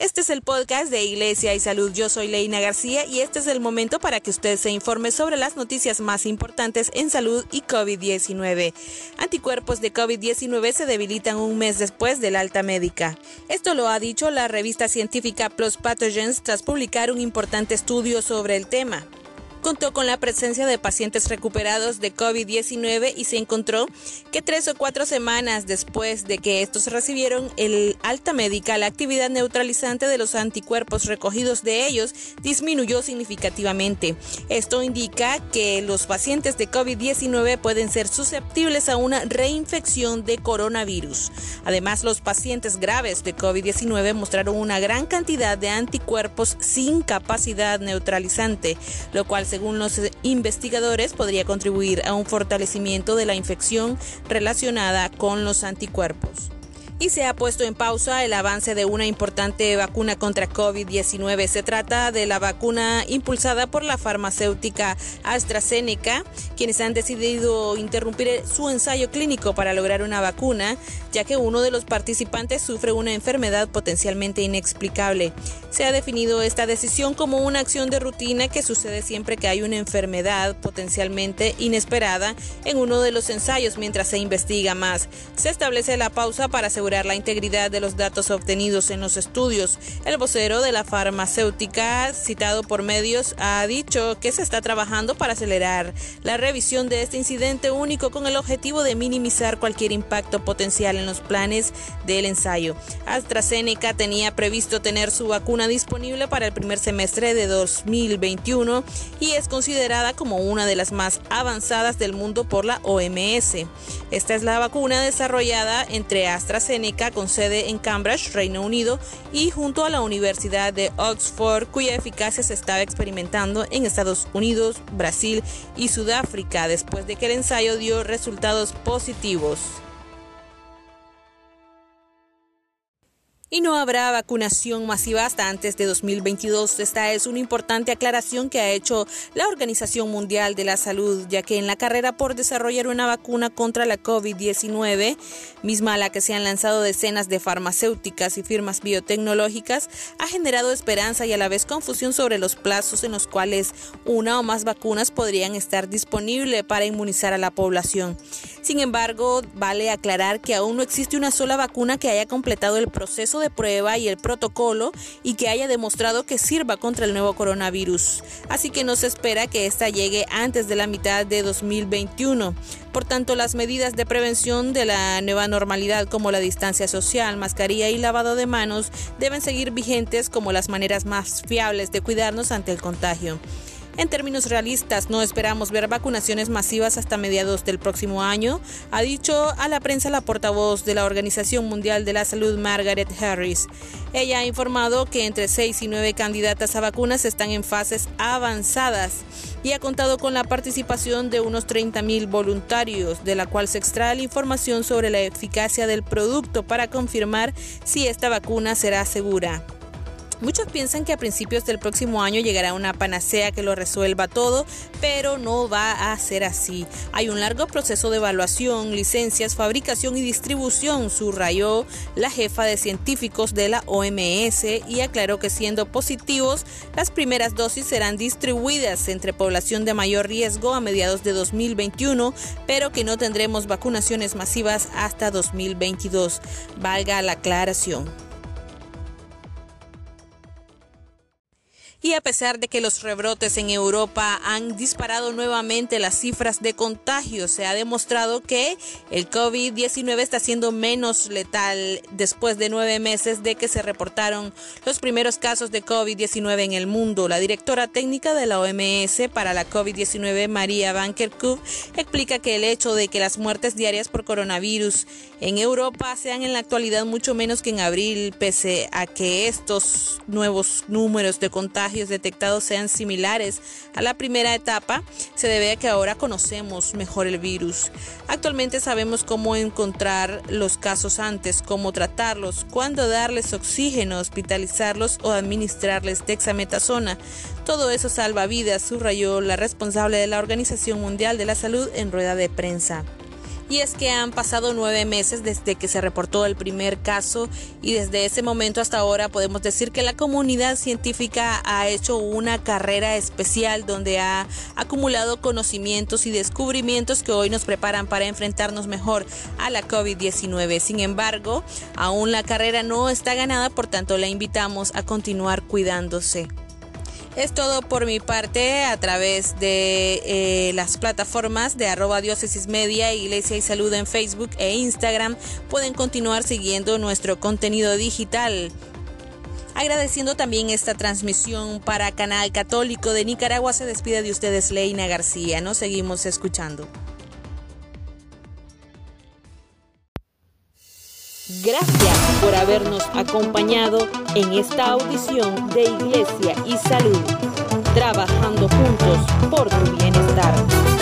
Este es el podcast de Iglesia y Salud. Yo soy Leina García y este es el momento para que usted se informe sobre las noticias más importantes en salud y COVID-19. Anticuerpos de COVID-19 se debilitan un mes después del alta médica. Esto lo ha dicho la revista científica Plus Pathogens tras publicar un importante estudio sobre el tema contó con la presencia de pacientes recuperados de COVID-19 y se encontró que tres o cuatro semanas después de que estos recibieron el alta médica, la actividad neutralizante de los anticuerpos recogidos de ellos disminuyó significativamente. Esto indica que los pacientes de COVID-19 pueden ser susceptibles a una reinfección de coronavirus. Además, los pacientes graves de COVID-19 mostraron una gran cantidad de anticuerpos sin capacidad neutralizante, lo cual según los investigadores, podría contribuir a un fortalecimiento de la infección relacionada con los anticuerpos y se ha puesto en pausa el avance de una importante vacuna contra COVID-19. Se trata de la vacuna impulsada por la farmacéutica AstraZeneca, quienes han decidido interrumpir su ensayo clínico para lograr una vacuna, ya que uno de los participantes sufre una enfermedad potencialmente inexplicable. Se ha definido esta decisión como una acción de rutina que sucede siempre que hay una enfermedad potencialmente inesperada en uno de los ensayos mientras se investiga más. Se establece la pausa para asegurar la integridad de los datos obtenidos en los estudios. El vocero de la farmacéutica, citado por medios, ha dicho que se está trabajando para acelerar la revisión de este incidente único con el objetivo de minimizar cualquier impacto potencial en los planes del ensayo. AstraZeneca tenía previsto tener su vacuna disponible para el primer semestre de 2021 y es considerada como una de las más avanzadas del mundo por la OMS. Esta es la vacuna desarrollada entre AstraZeneca con sede en Cambridge, Reino Unido, y junto a la Universidad de Oxford, cuya eficacia se estaba experimentando en Estados Unidos, Brasil y Sudáfrica, después de que el ensayo dio resultados positivos. Y no habrá vacunación masiva hasta antes de 2022. Esta es una importante aclaración que ha hecho la Organización Mundial de la Salud, ya que en la carrera por desarrollar una vacuna contra la COVID-19, misma a la que se han lanzado decenas de farmacéuticas y firmas biotecnológicas, ha generado esperanza y a la vez confusión sobre los plazos en los cuales una o más vacunas podrían estar disponibles para inmunizar a la población. Sin embargo, vale aclarar que aún no existe una sola vacuna que haya completado el proceso de prueba y el protocolo y que haya demostrado que sirva contra el nuevo coronavirus. Así que no se espera que esta llegue antes de la mitad de 2021. Por tanto, las medidas de prevención de la nueva normalidad como la distancia social, mascarilla y lavado de manos deben seguir vigentes como las maneras más fiables de cuidarnos ante el contagio. En términos realistas, no esperamos ver vacunaciones masivas hasta mediados del próximo año, ha dicho a la prensa la portavoz de la Organización Mundial de la Salud, Margaret Harris. Ella ha informado que entre seis y nueve candidatas a vacunas están en fases avanzadas y ha contado con la participación de unos 30.000 voluntarios, de la cual se extrae la información sobre la eficacia del producto para confirmar si esta vacuna será segura. Muchos piensan que a principios del próximo año llegará una panacea que lo resuelva todo, pero no va a ser así. Hay un largo proceso de evaluación, licencias, fabricación y distribución, subrayó la jefa de científicos de la OMS y aclaró que siendo positivos, las primeras dosis serán distribuidas entre población de mayor riesgo a mediados de 2021, pero que no tendremos vacunaciones masivas hasta 2022. Valga la aclaración. Y a pesar de que los rebrotes en Europa han disparado nuevamente las cifras de contagios, se ha demostrado que el COVID-19 está siendo menos letal después de nueve meses de que se reportaron los primeros casos de COVID-19 en el mundo. La directora técnica de la OMS para la COVID-19, María Van Kerkhove, explica que el hecho de que las muertes diarias por coronavirus en Europa sean en la actualidad mucho menos que en abril, pese a que estos nuevos números de detectados sean similares a la primera etapa, se debe a que ahora conocemos mejor el virus. Actualmente sabemos cómo encontrar los casos antes, cómo tratarlos, cuándo darles oxígeno, hospitalizarlos o administrarles dexametasona. Todo eso salva vidas, subrayó la responsable de la Organización Mundial de la Salud en rueda de prensa. Y es que han pasado nueve meses desde que se reportó el primer caso y desde ese momento hasta ahora podemos decir que la comunidad científica ha hecho una carrera especial donde ha acumulado conocimientos y descubrimientos que hoy nos preparan para enfrentarnos mejor a la COVID-19. Sin embargo, aún la carrera no está ganada, por tanto la invitamos a continuar cuidándose. Es todo por mi parte a través de eh, las plataformas de arroba diócesis media, iglesia y salud en Facebook e Instagram. Pueden continuar siguiendo nuestro contenido digital. Agradeciendo también esta transmisión para Canal Católico de Nicaragua, se despide de ustedes Leina García. Nos seguimos escuchando. Gracias por habernos acompañado en esta audición de Iglesia y Salud, trabajando juntos por tu bienestar.